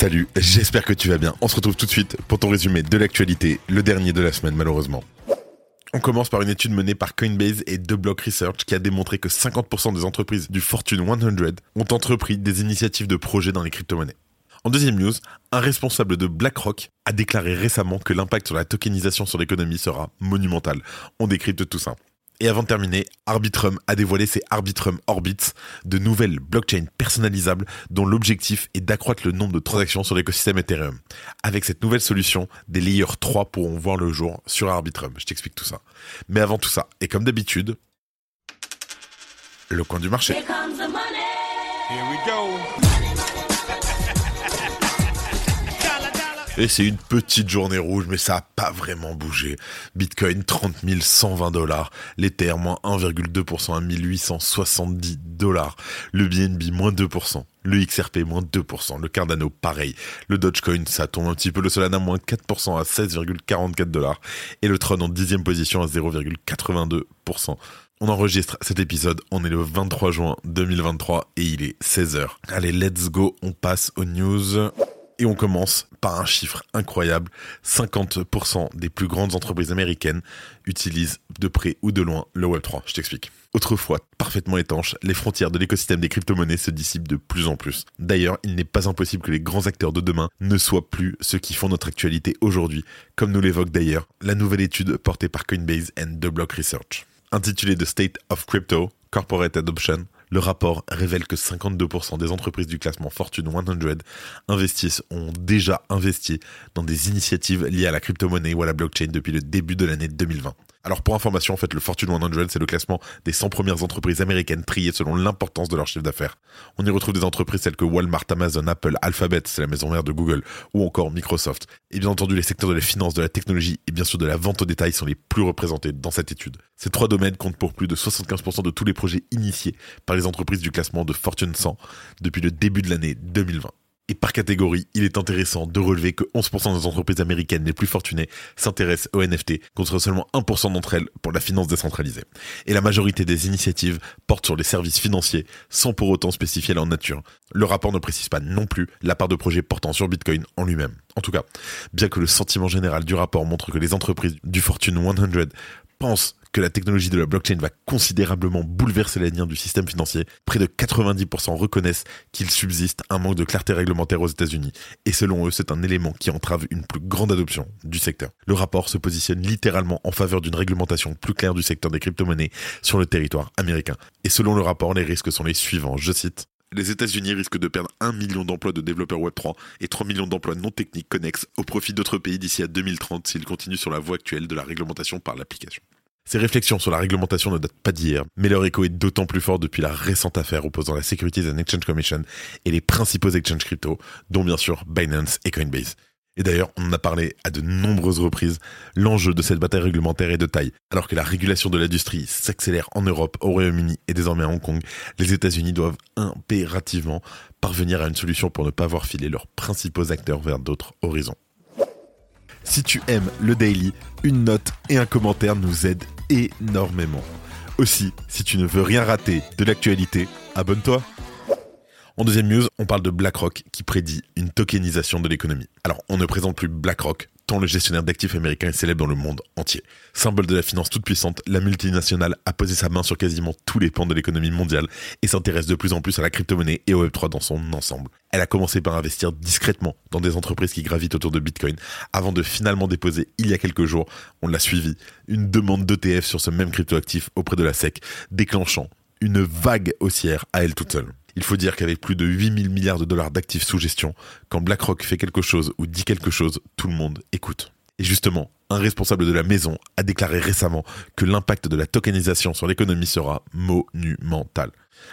Salut, j'espère que tu vas bien. On se retrouve tout de suite pour ton résumé de l'actualité, le dernier de la semaine malheureusement. On commence par une étude menée par Coinbase et The Block Research qui a démontré que 50% des entreprises du Fortune 100 ont entrepris des initiatives de projets dans les crypto-monnaies. En deuxième news, un responsable de BlackRock a déclaré récemment que l'impact sur la tokenisation sur l'économie sera monumental. On décrypte tout ça. Et avant de terminer, Arbitrum a dévoilé ses Arbitrum Orbits, de nouvelles blockchains personnalisables dont l'objectif est d'accroître le nombre de transactions sur l'écosystème Ethereum. Avec cette nouvelle solution, des layers 3 pourront voir le jour sur Arbitrum. Je t'explique tout ça. Mais avant tout ça, et comme d'habitude, le coin du marché. Here comes the money. Here we go. Et c'est une petite journée rouge, mais ça a pas vraiment bougé. Bitcoin 30 120 dollars, l'Ether moins 1,2% à 1870 dollars, le BNB moins 2%, le XRP moins 2%, le Cardano pareil, le Dogecoin ça tombe un petit peu, le Solana moins 4% à 16,44 dollars. Et le Tron en dixième position à 0,82%. On enregistre cet épisode, on est le 23 juin 2023 et il est 16h. Allez, let's go, on passe aux news. Et on commence par un chiffre incroyable. 50% des plus grandes entreprises américaines utilisent de près ou de loin le Web3. Je t'explique. Autrefois parfaitement étanche, les frontières de l'écosystème des crypto-monnaies se dissipent de plus en plus. D'ailleurs, il n'est pas impossible que les grands acteurs de demain ne soient plus ceux qui font notre actualité aujourd'hui, comme nous l'évoque d'ailleurs la nouvelle étude portée par Coinbase and The Block Research. Intitulée The State of Crypto, Corporate Adoption, le rapport révèle que 52% des entreprises du classement Fortune 100 investissent, ont déjà investi dans des initiatives liées à la crypto-monnaie ou à la blockchain depuis le début de l'année 2020. Alors pour information, en fait, le Fortune 100, c'est le classement des 100 premières entreprises américaines triées selon l'importance de leur chiffre d'affaires. On y retrouve des entreprises telles que Walmart, Amazon, Apple, Alphabet, c'est la maison mère de Google, ou encore Microsoft. Et bien entendu, les secteurs de la finance, de la technologie et bien sûr de la vente au détail sont les plus représentés dans cette étude. Ces trois domaines comptent pour plus de 75% de tous les projets initiés par les entreprises du classement de Fortune 100 depuis le début de l'année 2020. Et par catégorie, il est intéressant de relever que 11% des entreprises américaines les plus fortunées s'intéressent aux NFT, contre seulement 1% d'entre elles pour la finance décentralisée. Et la majorité des initiatives portent sur les services financiers, sans pour autant spécifier leur nature. Le rapport ne précise pas non plus la part de projets portant sur Bitcoin en lui-même. En tout cas, bien que le sentiment général du rapport montre que les entreprises du Fortune 100 pensent que la technologie de la blockchain va considérablement bouleverser les liens du système financier, près de 90% reconnaissent qu'il subsiste un manque de clarté réglementaire aux États-Unis. Et selon eux, c'est un élément qui entrave une plus grande adoption du secteur. Le rapport se positionne littéralement en faveur d'une réglementation plus claire du secteur des crypto-monnaies sur le territoire américain. Et selon le rapport, les risques sont les suivants. Je cite les États-Unis risquent de perdre 1 million d'emplois de développeurs Web3 et 3 millions d'emplois non techniques connexes au profit d'autres pays d'ici à 2030 s'ils continuent sur la voie actuelle de la réglementation par l'application. Ces réflexions sur la réglementation ne datent pas d'hier, mais leur écho est d'autant plus fort depuis la récente affaire opposant la Securities and Exchange Commission et les principaux exchanges crypto, dont bien sûr Binance et Coinbase. Et d'ailleurs, on en a parlé à de nombreuses reprises, l'enjeu de cette bataille réglementaire est de taille. Alors que la régulation de l'industrie s'accélère en Europe, au Royaume-Uni et désormais à Hong Kong, les États-Unis doivent impérativement parvenir à une solution pour ne pas voir filer leurs principaux acteurs vers d'autres horizons. Si tu aimes le daily, une note et un commentaire nous aident énormément. Aussi, si tu ne veux rien rater de l'actualité, abonne-toi. En deuxième news, on parle de BlackRock qui prédit une tokenisation de l'économie. Alors, on ne présente plus BlackRock, le gestionnaire d'actifs américain est célèbre dans le monde entier. Symbole de la finance toute puissante, la multinationale a posé sa main sur quasiment tous les pans de l'économie mondiale et s'intéresse de plus en plus à la crypto-monnaie et au Web3 dans son ensemble. Elle a commencé par investir discrètement dans des entreprises qui gravitent autour de Bitcoin avant de finalement déposer il y a quelques jours, on l'a suivi, une demande d'ETF sur ce même cryptoactif auprès de la SEC, déclenchant une vague haussière à elle toute seule. Il faut dire qu'avec plus de 8000 milliards de dollars d'actifs sous gestion, quand BlackRock fait quelque chose ou dit quelque chose, tout le monde écoute. Et justement, un responsable de la maison a déclaré récemment que l'impact de la tokenisation sur l'économie sera monumental.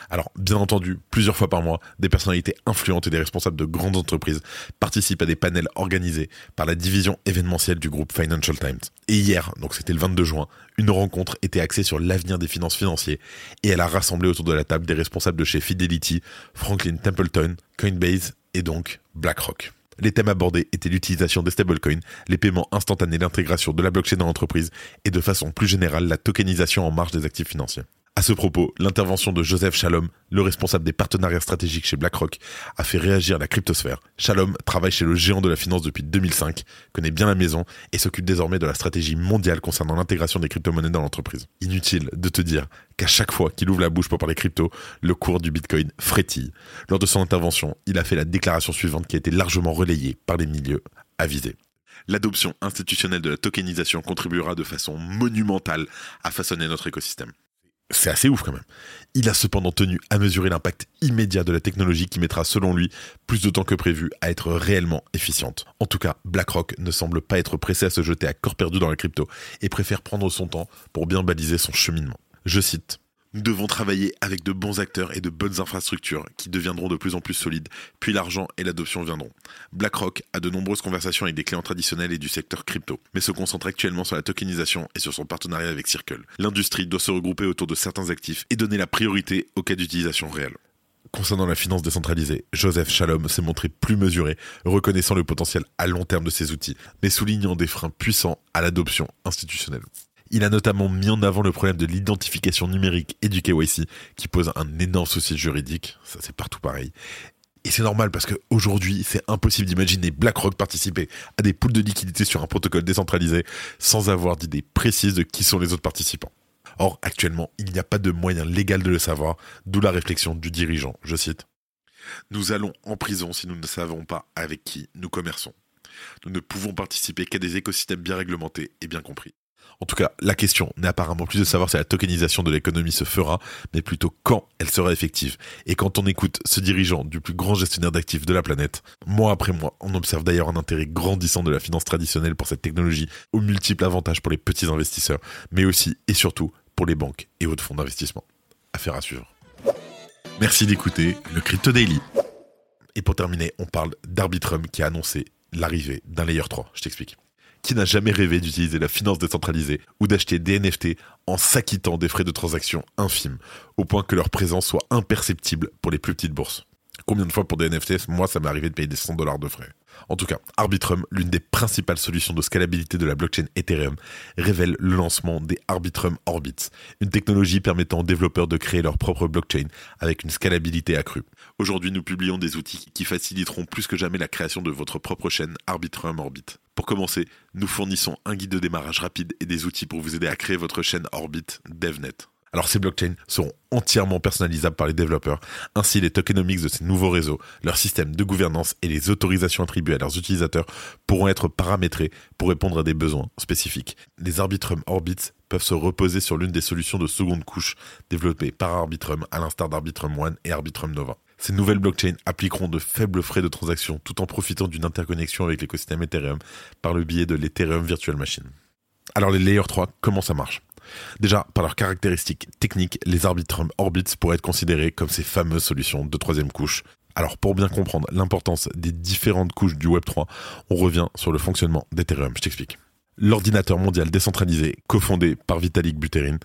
Alors, bien entendu, plusieurs fois par mois, des personnalités influentes et des responsables de grandes entreprises participent à des panels organisés par la division événementielle du groupe Financial Times. Et hier, donc c'était le 22 juin, une rencontre était axée sur l'avenir des finances financières et elle a rassemblé autour de la table des responsables de chez Fidelity, Franklin Templeton, Coinbase et donc BlackRock. Les thèmes abordés étaient l'utilisation des stablecoins, les paiements instantanés, l'intégration de la blockchain dans l'entreprise et de façon plus générale la tokenisation en marge des actifs financiers. À ce propos, l'intervention de Joseph Shalom, le responsable des partenariats stratégiques chez BlackRock, a fait réagir la cryptosphère. Shalom travaille chez le géant de la finance depuis 2005, connaît bien la maison et s'occupe désormais de la stratégie mondiale concernant l'intégration des crypto-monnaies dans l'entreprise. Inutile de te dire qu'à chaque fois qu'il ouvre la bouche pour parler crypto, le cours du Bitcoin frétille. Lors de son intervention, il a fait la déclaration suivante qui a été largement relayée par les milieux avisés. L'adoption institutionnelle de la tokenisation contribuera de façon monumentale à façonner notre écosystème. C'est assez ouf quand même. Il a cependant tenu à mesurer l'impact immédiat de la technologie qui mettra selon lui plus de temps que prévu à être réellement efficiente. En tout cas, BlackRock ne semble pas être pressé à se jeter à corps perdu dans la crypto et préfère prendre son temps pour bien baliser son cheminement. Je cite nous devons travailler avec de bons acteurs et de bonnes infrastructures qui deviendront de plus en plus solides, puis l'argent et l'adoption viendront. BlackRock a de nombreuses conversations avec des clients traditionnels et du secteur crypto, mais se concentre actuellement sur la tokenisation et sur son partenariat avec Circle. L'industrie doit se regrouper autour de certains actifs et donner la priorité aux cas d'utilisation réelle. Concernant la finance décentralisée, Joseph Shalom s'est montré plus mesuré, reconnaissant le potentiel à long terme de ces outils, mais soulignant des freins puissants à l'adoption institutionnelle. Il a notamment mis en avant le problème de l'identification numérique et du KYC, qui pose un énorme souci juridique. Ça, c'est partout pareil. Et c'est normal parce qu'aujourd'hui, c'est impossible d'imaginer BlackRock participer à des poules de liquidités sur un protocole décentralisé sans avoir d'idée précise de qui sont les autres participants. Or, actuellement, il n'y a pas de moyen légal de le savoir, d'où la réflexion du dirigeant. Je cite. Nous allons en prison si nous ne savons pas avec qui nous commerçons. Nous ne pouvons participer qu'à des écosystèmes bien réglementés et bien compris. En tout cas, la question n'est apparemment plus de savoir si la tokenisation de l'économie se fera, mais plutôt quand elle sera effective. Et quand on écoute ce dirigeant du plus grand gestionnaire d'actifs de la planète, mois après mois, on observe d'ailleurs un intérêt grandissant de la finance traditionnelle pour cette technologie, aux multiples avantages pour les petits investisseurs, mais aussi et surtout pour les banques et autres fonds d'investissement. Affaire à suivre. Merci d'écouter le Crypto Daily. Et pour terminer, on parle d'Arbitrum qui a annoncé l'arrivée d'un Layer 3. Je t'explique. Qui n'a jamais rêvé d'utiliser la finance décentralisée ou d'acheter des NFT en s'acquittant des frais de transaction infimes, au point que leur présence soit imperceptible pour les plus petites bourses. Combien de fois pour des NFT, moi ça m'est arrivé de payer des 100 dollars de frais en tout cas, Arbitrum, l'une des principales solutions de scalabilité de la blockchain Ethereum, révèle le lancement des Arbitrum Orbits, une technologie permettant aux développeurs de créer leur propre blockchain avec une scalabilité accrue. Aujourd'hui, nous publions des outils qui faciliteront plus que jamais la création de votre propre chaîne Arbitrum Orbit. Pour commencer, nous fournissons un guide de démarrage rapide et des outils pour vous aider à créer votre chaîne Orbit DevNet. Alors ces blockchains seront entièrement personnalisables par les développeurs. Ainsi, les tokenomics de ces nouveaux réseaux, leur système de gouvernance et les autorisations attribuées à leurs utilisateurs pourront être paramétrés pour répondre à des besoins spécifiques. Les Arbitrum Orbits peuvent se reposer sur l'une des solutions de seconde couche développées par Arbitrum, à l'instar d'Arbitrum One et Arbitrum Nova. Ces nouvelles blockchains appliqueront de faibles frais de transaction tout en profitant d'une interconnexion avec l'écosystème Ethereum par le biais de l'Ethereum Virtual Machine. Alors les Layer 3, comment ça marche? Déjà, par leurs caractéristiques techniques, les Arbitrum Orbits pourraient être considérés comme ces fameuses solutions de troisième couche. Alors pour bien comprendre l'importance des différentes couches du Web3, on revient sur le fonctionnement d'Ethereum. Je t'explique. L'ordinateur mondial décentralisé, cofondé par Vitalik Buterin,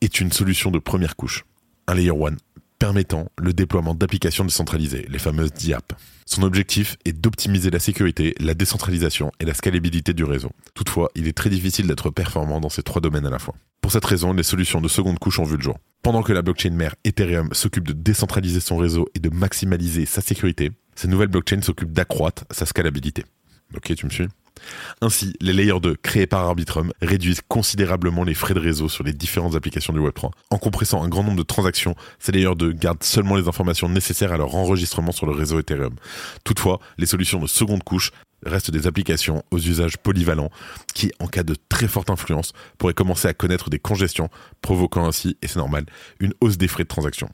est une solution de première couche, un layer 1 permettant le déploiement d'applications décentralisées, les fameuses DApp. Son objectif est d'optimiser la sécurité, la décentralisation et la scalabilité du réseau. Toutefois, il est très difficile d'être performant dans ces trois domaines à la fois. Pour cette raison, les solutions de seconde couche ont vu le jour. Pendant que la blockchain mère Ethereum s'occupe de décentraliser son réseau et de maximaliser sa sécurité, ces nouvelles blockchains s'occupent d'accroître sa scalabilité. Ok, tu me suis? Ainsi, les layers 2 créés par Arbitrum réduisent considérablement les frais de réseau sur les différentes applications du Web3. En compressant un grand nombre de transactions, ces layers 2 gardent seulement les informations nécessaires à leur enregistrement sur le réseau Ethereum. Toutefois, les solutions de seconde couche restent des applications aux usages polyvalents qui, en cas de très forte influence, pourraient commencer à connaître des congestions, provoquant ainsi, et c'est normal, une hausse des frais de transaction.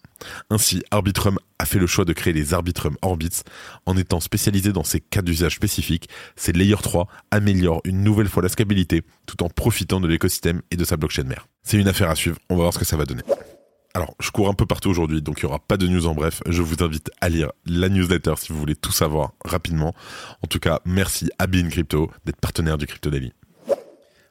Ainsi, Arbitrum a fait le choix de créer les Arbitrum Orbits. En étant spécialisé dans ces cas d'usage spécifiques, ces Layer 3 améliorent une nouvelle fois la scalabilité tout en profitant de l'écosystème et de sa blockchain mère. C'est une affaire à suivre, on va voir ce que ça va donner. Alors, je cours un peu partout aujourd'hui, donc il n'y aura pas de news en bref. Je vous invite à lire la newsletter si vous voulez tout savoir rapidement. En tout cas, merci à Bean Crypto d'être partenaire du Crypto Daily.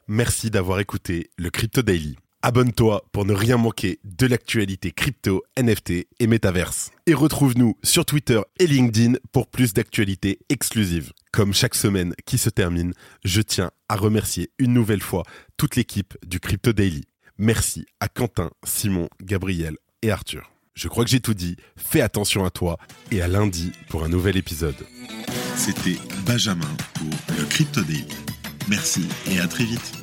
Merci d'avoir écouté le Crypto Daily. Abonne-toi pour ne rien manquer de l'actualité crypto, NFT et métaverse. Et retrouve-nous sur Twitter et LinkedIn pour plus d'actualités exclusives. Comme chaque semaine qui se termine, je tiens à remercier une nouvelle fois toute l'équipe du Crypto Daily. Merci à Quentin, Simon, Gabriel et Arthur. Je crois que j'ai tout dit. Fais attention à toi et à lundi pour un nouvel épisode. C'était Benjamin pour le Crypto. Merci et à très vite.